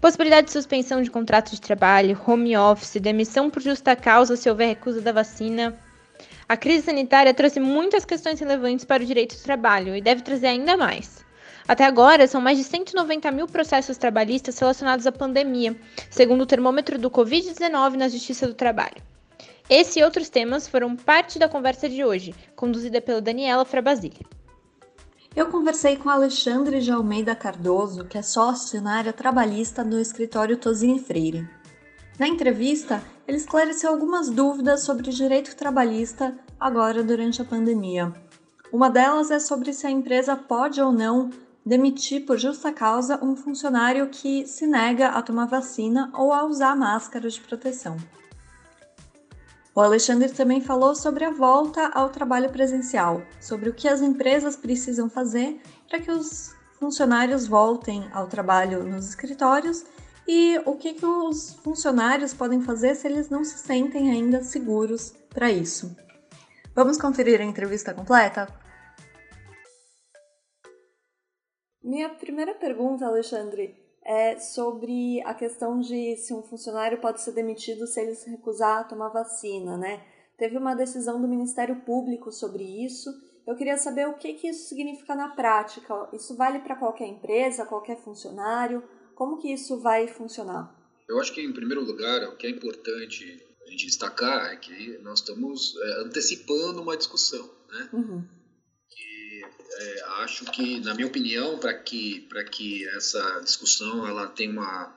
Possibilidade de suspensão de contrato de trabalho, home office, demissão por justa causa se houver recusa da vacina. A crise sanitária trouxe muitas questões relevantes para o direito do trabalho e deve trazer ainda mais. Até agora, são mais de 190 mil processos trabalhistas relacionados à pandemia, segundo o termômetro do Covid-19 na Justiça do Trabalho. Esse e outros temas foram parte da conversa de hoje, conduzida pela Daniela Frabasile. Eu conversei com Alexandre de Almeida Cardoso, que é sócio na área trabalhista do escritório Tosini Freire. Na entrevista, ele esclareceu algumas dúvidas sobre direito trabalhista agora durante a pandemia. Uma delas é sobre se a empresa pode ou não demitir por justa causa um funcionário que se nega a tomar vacina ou a usar máscara de proteção. O Alexandre também falou sobre a volta ao trabalho presencial, sobre o que as empresas precisam fazer para que os funcionários voltem ao trabalho nos escritórios e o que, que os funcionários podem fazer se eles não se sentem ainda seguros para isso. Vamos conferir a entrevista completa? Minha primeira pergunta, Alexandre, é sobre a questão de se um funcionário pode ser demitido se ele se recusar a tomar vacina, né? Teve uma decisão do Ministério Público sobre isso. Eu queria saber o que, que isso significa na prática. Isso vale para qualquer empresa, qualquer funcionário? Como que isso vai funcionar? Eu acho que, em primeiro lugar, o que é importante a gente destacar é que nós estamos é, antecipando uma discussão, né? Uhum é, acho que, na minha opinião, para que, que essa discussão ela tenha uma,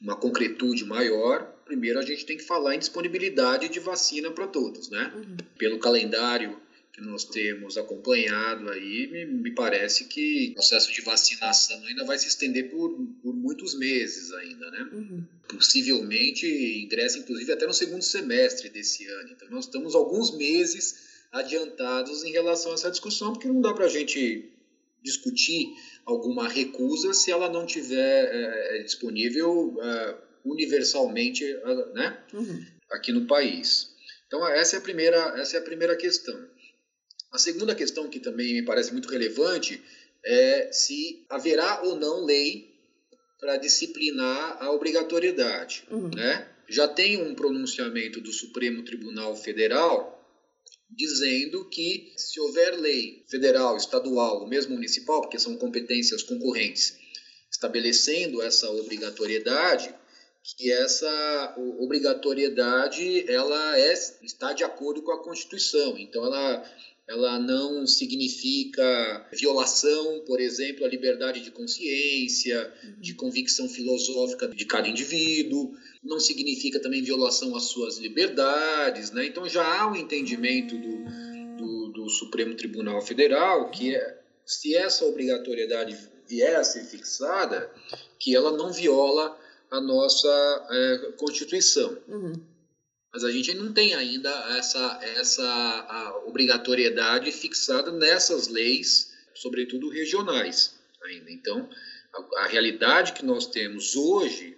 uma concretude maior, primeiro a gente tem que falar em disponibilidade de vacina para todos, né? Uhum. Pelo calendário que nós temos acompanhado aí, me, me, parece que o processo de vacinação ainda vai se estender por, por muitos meses ainda, né? Uhum. Possivelmente ingressa, inclusive, até no segundo semestre desse ano. Então, nós estamos alguns meses adiantados em relação a essa discussão, porque não dá para a gente discutir alguma recusa se ela não tiver é, disponível é, universalmente né, uhum. aqui no país. Então essa é a primeira essa é a primeira questão. A segunda questão que também me parece muito relevante é se haverá ou não lei para disciplinar a obrigatoriedade, uhum. né? Já tem um pronunciamento do Supremo Tribunal Federal dizendo que se houver lei federal, estadual ou mesmo municipal, porque são competências concorrentes, estabelecendo essa obrigatoriedade, que essa obrigatoriedade ela é, está de acordo com a Constituição. Então ela ela não significa violação, por exemplo, à liberdade de consciência, de convicção filosófica de cada indivíduo, não significa também violação às suas liberdades, né? Então já há um entendimento do, do, do Supremo Tribunal Federal que é, se essa obrigatoriedade vier a ser fixada, que ela não viola a nossa é, Constituição. Uhum. Mas a gente não tem ainda essa, essa obrigatoriedade fixada nessas leis, sobretudo regionais ainda. Então, a, a realidade que nós temos hoje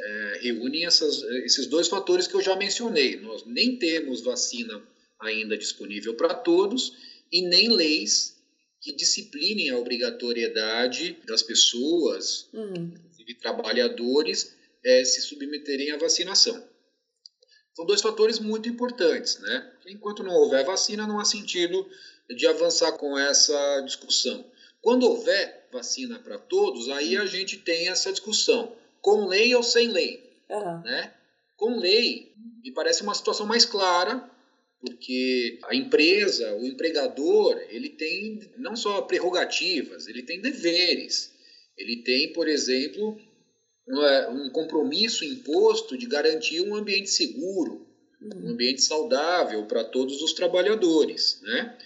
é, reúne essas, esses dois fatores que eu já mencionei. Nós nem temos vacina ainda disponível para todos e nem leis que disciplinem a obrigatoriedade das pessoas, uhum. inclusive trabalhadores, é, se submeterem à vacinação. São dois fatores muito importantes, né? Enquanto não houver vacina, não há sentido de avançar com essa discussão. Quando houver vacina para todos, aí a gente tem essa discussão, com lei ou sem lei, uhum. né? Com lei, me parece uma situação mais clara, porque a empresa, o empregador, ele tem não só prerrogativas, ele tem deveres. Ele tem, por exemplo, um compromisso imposto de garantir um ambiente seguro, um ambiente saudável para todos os trabalhadores. Né?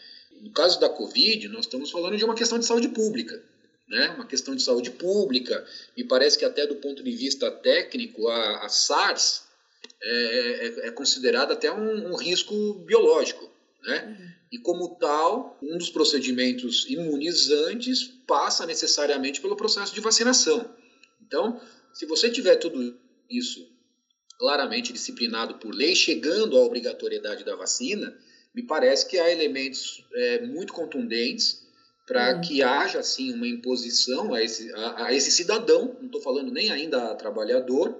No caso da Covid, nós estamos falando de uma questão de saúde pública. né? uma questão de saúde pública. Me parece que até do ponto de vista técnico, a, a SARS é, é, é, considerada até um, um risco biológico. Né? Uhum. E como tal, um dos procedimentos imunizantes passa necessariamente pelo processo de vacinação. Então, se você tiver tudo isso claramente disciplinado por lei, chegando à obrigatoriedade da vacina, me parece que há elementos é, muito contundentes para hum. que haja assim uma imposição a esse, a, a esse cidadão, não estou falando nem ainda a trabalhador,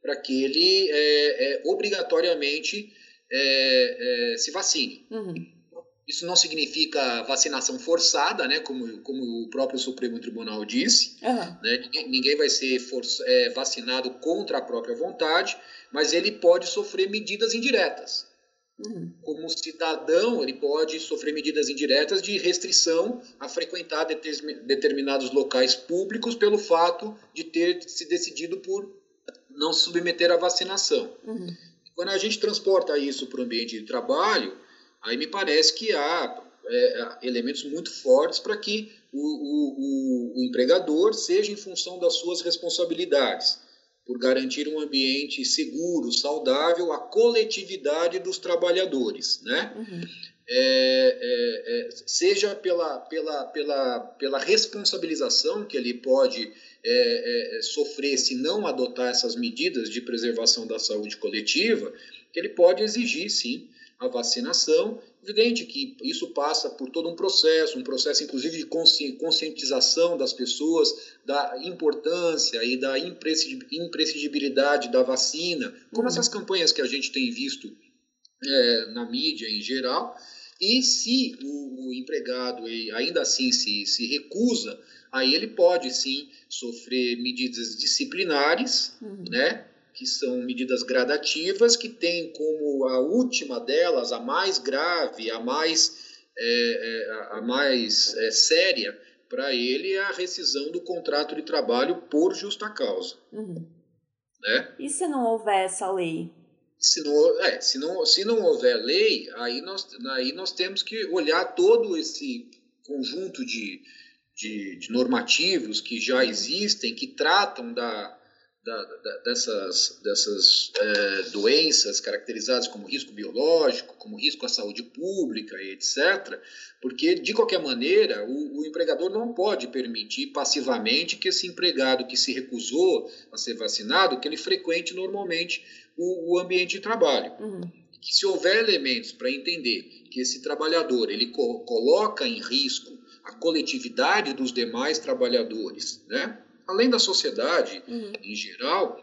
para que ele é, é, obrigatoriamente é, é, se vacine. Uhum. Isso não significa vacinação forçada, né, como, como o próprio Supremo Tribunal disse. Uhum. Né, ninguém, ninguém, vai ser for, é, vacinado contra a própria vontade, mas ele pode sofrer medidas indiretas. Uhum. Como cidadão, ele pode sofrer medidas indiretas de restrição a frequentar determinados locais públicos pelo fato de ter se decidido por não se submeter à vacinação. Uhum. Quando a gente transporta isso para o ambiente de trabalho, aí me parece que há é, elementos muito fortes para que o, o, o, empregador seja em função das suas responsabilidades por garantir um ambiente seguro, saudável, a coletividade dos trabalhadores, né? Uhum. É, é, é, seja pela, pela, pela, pela responsabilização que ele pode é, é, sofrer se não adotar essas medidas de preservação da saúde coletiva, que ele pode exigir, sim, a vacinação Evidente que isso passa por todo um processo, um processo inclusive de conscientização das pessoas da importância e da imprescindibilidade da vacina, como uhum. essas campanhas que a gente tem visto é, na mídia em geral. E se o, o empregado ainda assim se, se recusa, aí ele pode sim sofrer medidas disciplinares, uhum. né? Que são medidas gradativas, que tem como a última delas, a mais grave, a mais, é, é, a mais é, séria, para ele é a rescisão do contrato de trabalho por justa causa. Uhum. Né? E se não houver essa lei? Se não, é, se, não, se não houver lei, aí nós, aí nós temos que olhar todo esse conjunto de, de, de normativos que já existem, que tratam da, da, da, dessas, dessas é, doenças caracterizadas como risco biológico, como risco à saúde pública etc., porque, de qualquer maneira, o, o, empregador não pode permitir passivamente que esse empregado que se recusou a ser vacinado, que ele frequente normalmente o, o ambiente de trabalho. Uhum. Que se houver elementos para entender que esse trabalhador ele co coloca em risco a coletividade dos demais trabalhadores, né? Além da sociedade uhum. em geral,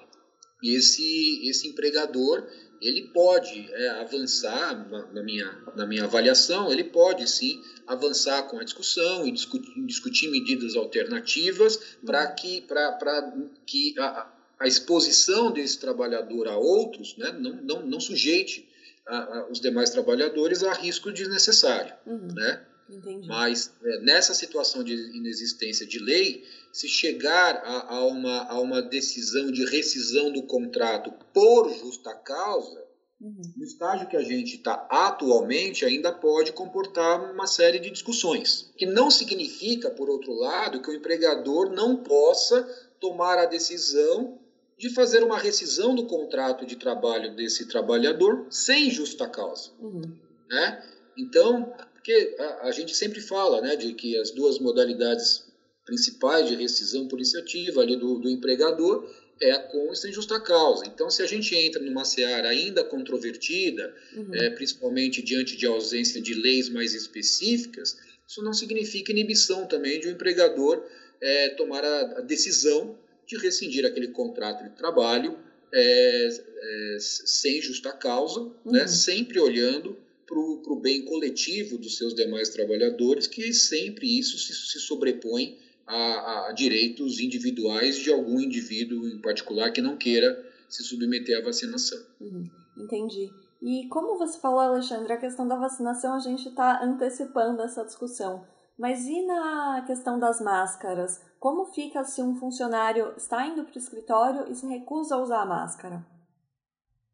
esse, esse empregador ele pode é, avançar na, na, minha, na minha avaliação, ele pode sim avançar com a discussão e discutir, discutir medidas alternativas para uhum. que, pra, que a, a, exposição desse trabalhador a outros né, não, não, não sujeite a, a, os demais trabalhadores a risco desnecessário. Uhum. Né? Entendi. Mas é, nessa situação de inexistência de lei, se chegar a, a, uma, a uma decisão de rescisão do contrato por justa causa, uhum. no estágio que a gente está atualmente, ainda pode comportar uma série de discussões. Que não significa, por outro lado, que o empregador não possa tomar a decisão de fazer uma rescisão do contrato de trabalho desse trabalhador sem justa causa. Uhum. Né? Então, porque a, a, gente sempre fala né, de que as duas modalidades principais de rescisão por iniciativa ali do, do empregador é a com e sem justa causa. Então, se a gente entra numa seara ainda controvertida, uhum. é, principalmente diante de ausência de leis mais específicas, isso não significa inibição também de um empregador é, tomar a, a, decisão de rescindir aquele contrato de trabalho é, é sem justa causa, né, uhum. né, sempre olhando para o bem coletivo dos seus demais trabalhadores, que sempre isso se, se sobrepõe a, a, direitos individuais de algum indivíduo em particular que não queira se submeter à vacinação. Uhum, entendi. E como você falou, Alexandre, a questão da vacinação a gente está antecipando essa discussão. Mas e na questão das máscaras? Como fica se um funcionário está indo para o escritório e se recusa a usar a máscara?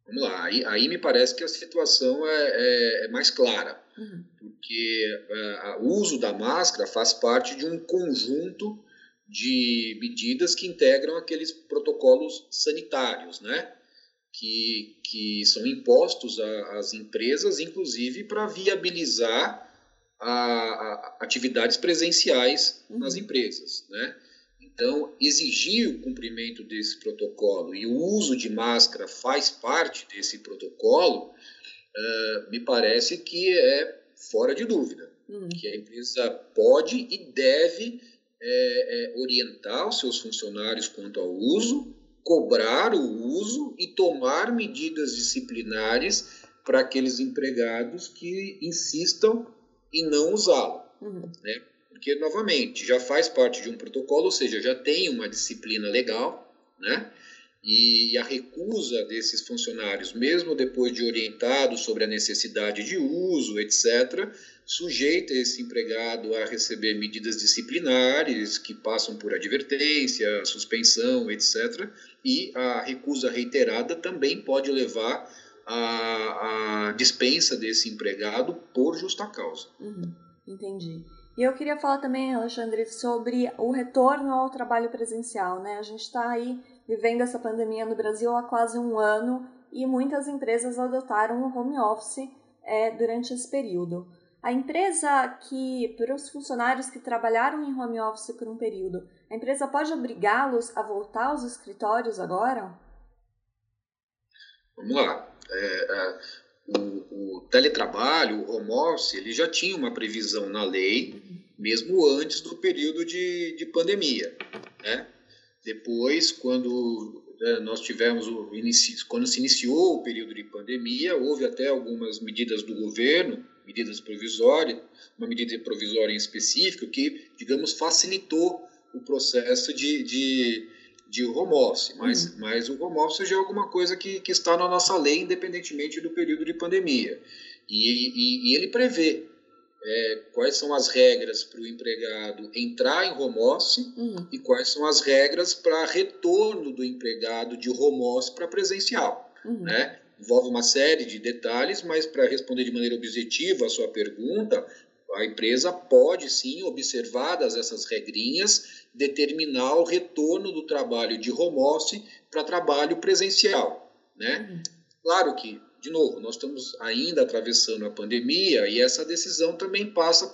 Vamos lá, aí, aí me parece que a situação é, é, é mais clara, uhum. porque é, o uso da máscara faz parte de um conjunto de medidas que integram aqueles protocolos sanitários, né? Que, que são impostos às empresas, inclusive para viabilizar a, a, atividades presenciais uhum. nas empresas, né? Então, exigir o cumprimento desse protocolo e o uso de máscara faz parte desse protocolo, uh, me parece que é fora de dúvida. Uhum. Que a empresa pode e deve é, é, orientar os seus funcionários quanto ao uso, cobrar o uso e tomar medidas disciplinares para aqueles empregados que insistam em não usá-lo. Uhum. Né? Porque, novamente, já faz parte de um protocolo, ou seja, já tem uma disciplina legal, né? E a recusa desses funcionários, mesmo depois de orientados sobre a necessidade de uso, etc., sujeita esse empregado a receber medidas disciplinares que passam por advertência, suspensão, etc. E a recusa reiterada também pode levar à, à dispensa desse empregado por justa causa. Uhum, entendi. E eu queria falar também, Alexandre, sobre o retorno ao trabalho presencial. Né? A gente está aí vivendo essa pandemia no Brasil há quase um ano e muitas empresas adotaram o home office é, durante esse período. A empresa que, para os funcionários que trabalharam em home office por um período, a empresa pode obrigá-los a voltar aos escritórios agora? Vamos lá. É, é, o, o, teletrabalho, o home office, ele já tinha uma previsão na lei, mesmo antes do período de, de pandemia. Né? Depois, quando né, nós tivemos o inicio, quando se iniciou o período de pandemia, houve até algumas medidas do governo, medidas provisórias, uma medida provisória em específico que, digamos, facilitou o processo de, de de home office, mas, uhum. mas o home office já é alguma coisa que, que está na nossa lei, independentemente do período de pandemia. E, e, e ele prevê é, quais são as regras para o empregado entrar em home office uhum. e quais são as regras para retorno do empregado de home office para presencial. Uhum. Né? Envolve uma série de detalhes, mas para responder de maneira objetiva a sua pergunta, a empresa pode sim, observadas essas regrinhas, determinar o retorno do trabalho de home office para trabalho presencial. Né? Uhum. Claro que, de novo, nós estamos ainda atravessando a pandemia e essa decisão também passa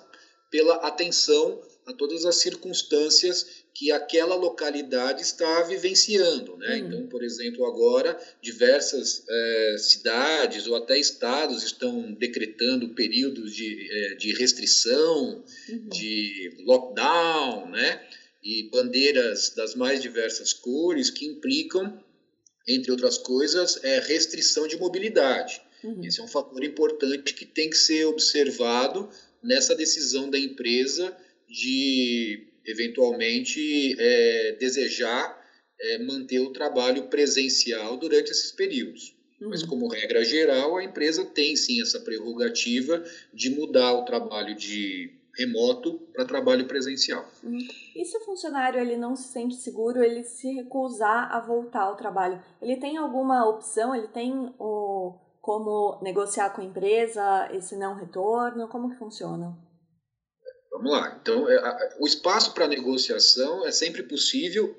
pela atenção a todas as circunstâncias que aquela localidade está vivenciando. Né? Uhum. Então, por exemplo, agora diversas é, cidades ou até estados estão decretando períodos de, é, de restrição, uhum. de lockdown, né? e bandeiras das mais diversas cores que implicam, entre outras coisas, é restrição de mobilidade. Uhum. Esse é um fator importante que tem que ser observado nessa decisão da empresa de eventualmente é, desejar é, manter o trabalho presencial durante esses períodos. Uhum. Mas, como regra geral, a empresa tem sim essa prerrogativa de mudar o trabalho de remoto para trabalho presencial. Uhum. E se o funcionário ele não se sente seguro, ele se recusar a voltar ao trabalho, ele tem alguma opção? Ele tem o, como negociar com a empresa esse não retorno? Como que funciona? Vamos lá. Então, é, o espaço para negociação é sempre possível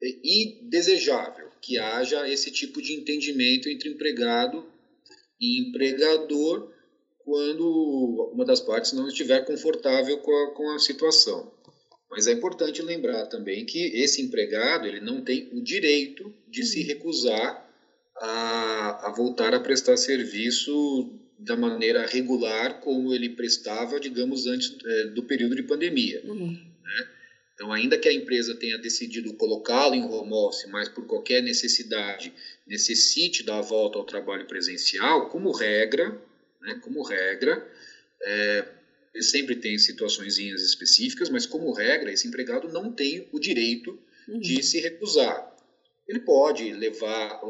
e desejável que haja esse tipo de entendimento entre empregado e empregador quando uma das partes não estiver confortável com a, com a situação. Mas é importante lembrar também que esse empregado ele não tem o direito de se uhum. recusar a, a voltar a prestar serviço da maneira regular como ele prestava, digamos, antes é, do período de pandemia. Uhum. Né? Então, ainda que a empresa tenha decidido colocá-lo em home office, mas por qualquer necessidade necessite dar a volta ao trabalho presencial, como regra, né? Como regra, é, sempre tem situações específicas, mas como regra, esse empregado não tem o direito uhum. de se recusar. Ele pode levar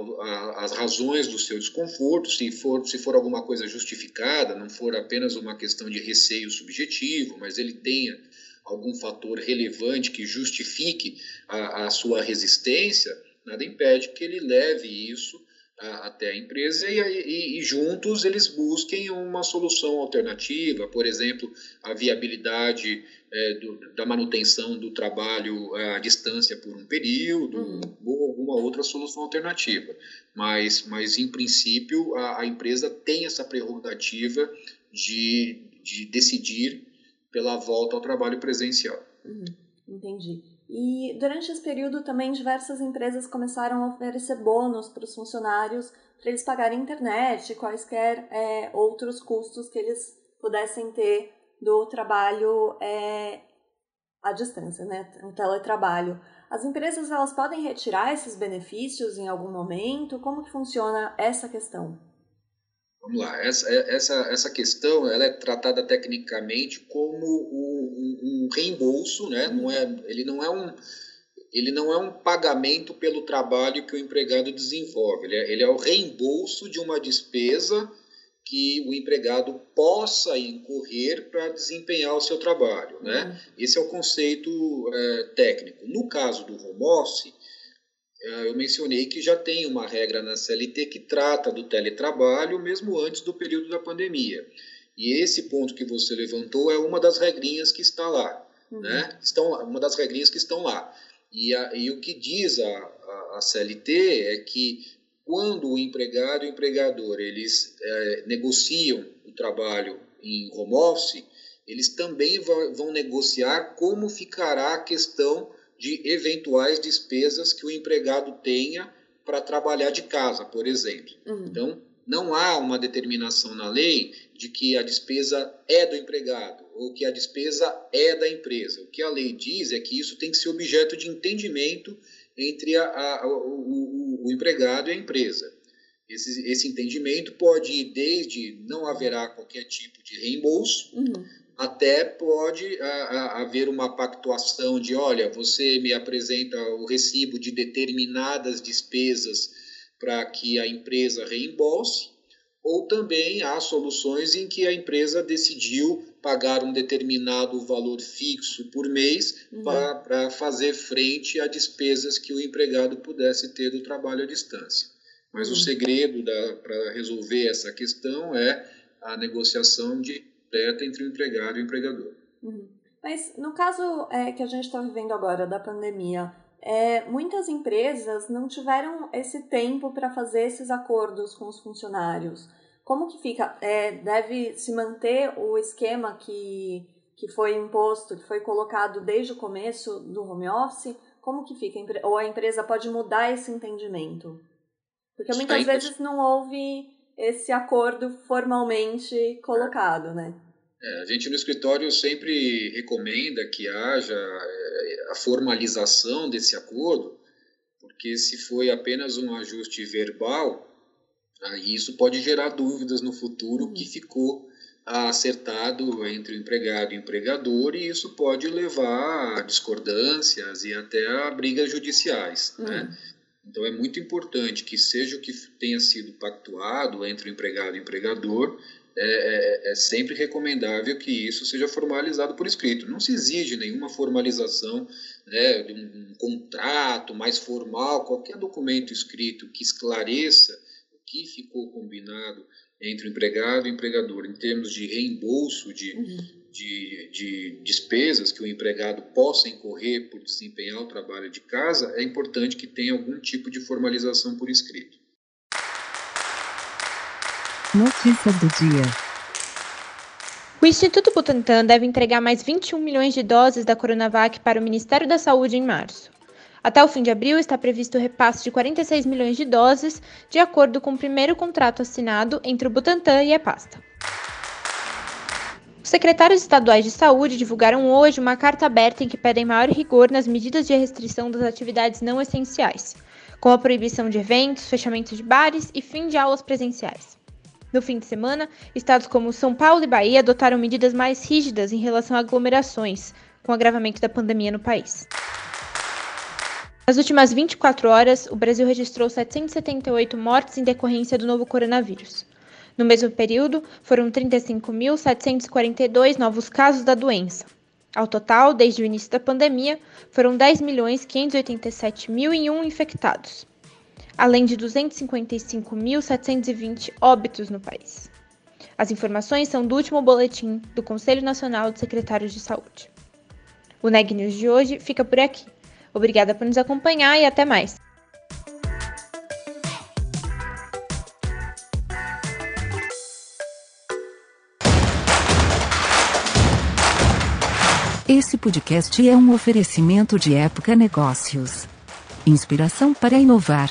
as razões do seu desconforto, se for, se for alguma coisa justificada, não for apenas uma questão de receio subjetivo, mas ele tenha algum fator relevante que justifique a, a sua resistência, nada impede que ele leve isso até a empresa e, e, e, juntos eles busquem uma solução alternativa, por exemplo, a viabilidade é, do, da manutenção do trabalho à distância por um período uhum. ou alguma outra solução alternativa. Mas, mas em princípio, a, a empresa tem essa prerrogativa de, de decidir pela volta ao trabalho presencial. Uhum. Entendi. E durante esse período também diversas empresas começaram a oferecer bônus para os funcionários para eles pagarem internet, quaisquer é, outros custos que eles pudessem ter do trabalho é, à distância, né, o teletrabalho. As empresas elas podem retirar esses benefícios em algum momento? Como que funciona essa questão? Vamos lá, essa, essa, essa questão ela é tratada tecnicamente como um, um, reembolso, né? não é, ele, não é um, ele não é um pagamento pelo trabalho que o empregado desenvolve, ele é, ele é o reembolso de uma despesa que o empregado possa incorrer para desempenhar o seu trabalho. Né? Uhum. Esse é o conceito é, técnico. No caso do home office, é, eu mencionei que já tem uma regra na CLT que trata do teletrabalho mesmo antes do período da pandemia. E esse ponto que você levantou é uma das regrinhas que está lá. Uhum. Né? Estão, uma das regrinhas que estão lá. E, a, e o que diz a, a, a, CLT é que quando o empregado e o empregador eles é, negociam o trabalho em home office, eles também vão, vão negociar como ficará a questão de eventuais despesas que o empregado tenha para trabalhar de casa, por exemplo. Uhum. Então, não há uma determinação na lei de que a despesa é do empregado ou que a despesa é da empresa. O que a lei diz é que isso tem que ser objeto de entendimento entre a, a, o, o, o, empregado e a empresa. Esse, esse, entendimento pode ir desde não haverá qualquer tipo de reembolso, uhum até pode a, a, haver uma pactuação de, olha, você me apresenta o recibo de determinadas despesas para que a empresa reembolse, ou também há soluções em que a empresa decidiu pagar um determinado valor fixo por mês uhum. para fazer frente a despesas que o empregado pudesse ter do trabalho à distância. Mas uhum. o segredo para resolver essa questão é a negociação de direta entre o empregado e o empregador. Uhum. Mas no caso é, que a gente está vivendo agora da pandemia, é, muitas empresas não tiveram esse tempo para fazer esses acordos com os funcionários. Como que fica? É, deve se manter o esquema que, que foi imposto, que foi colocado desde o começo do home office? Como que fica? Ou a empresa pode mudar esse entendimento? Porque muitas vezes não houve esse acordo formalmente colocado, né? É, a gente no escritório sempre recomenda que haja é, a formalização desse acordo, porque se foi apenas um ajuste verbal, aí isso pode gerar dúvidas no futuro uhum. que ficou acertado entre o empregado e o empregador e isso pode levar a discordâncias e até a brigas judiciais, uhum. né? Então é muito importante que seja o que tenha sido pactuado entre o empregado e o empregador, é, é, é, sempre recomendável que isso seja formalizado por escrito. Não se exige nenhuma formalização né, de um, um contrato mais formal, qualquer documento escrito que esclareça o que ficou combinado entre o empregado e o empregador em termos de reembolso de, uhum. de, de despesas que o empregado possa incorrer por desempenhar o trabalho de casa, é importante que tenha algum tipo de formalização por escrito. Notícias do dia. O Instituto Butantan deve entregar mais 21 milhões de doses da Coronavac para o Ministério da Saúde em março. Até o fim de abril está previsto o repasse de 46 milhões de doses, de acordo com o primeiro contrato assinado entre o Butantan e a pasta. Os secretários estaduais de saúde divulgaram hoje uma carta aberta em que pedem maior rigor nas medidas de restrição das atividades não essenciais, com a proibição de eventos, fechamento de bares e fim de aulas presenciais. No fim de semana, estados como São Paulo e Bahia adotaram medidas mais rígidas em relação a aglomerações, com o agravamento da pandemia no país. Nas últimas 24 horas, o Brasil registrou 778 mortes em decorrência do novo coronavírus. No mesmo período, foram 35.742 novos casos da doença. Ao total, desde o início da pandemia, foram 10.587.001 infectados. Além de 255.720 óbitos no país. As informações são do último boletim do Conselho Nacional de Secretários de Saúde. O Neg News de hoje fica por aqui. Obrigada por nos acompanhar e até mais. Esse podcast é um oferecimento de Época Negócios. Inspiração para inovar.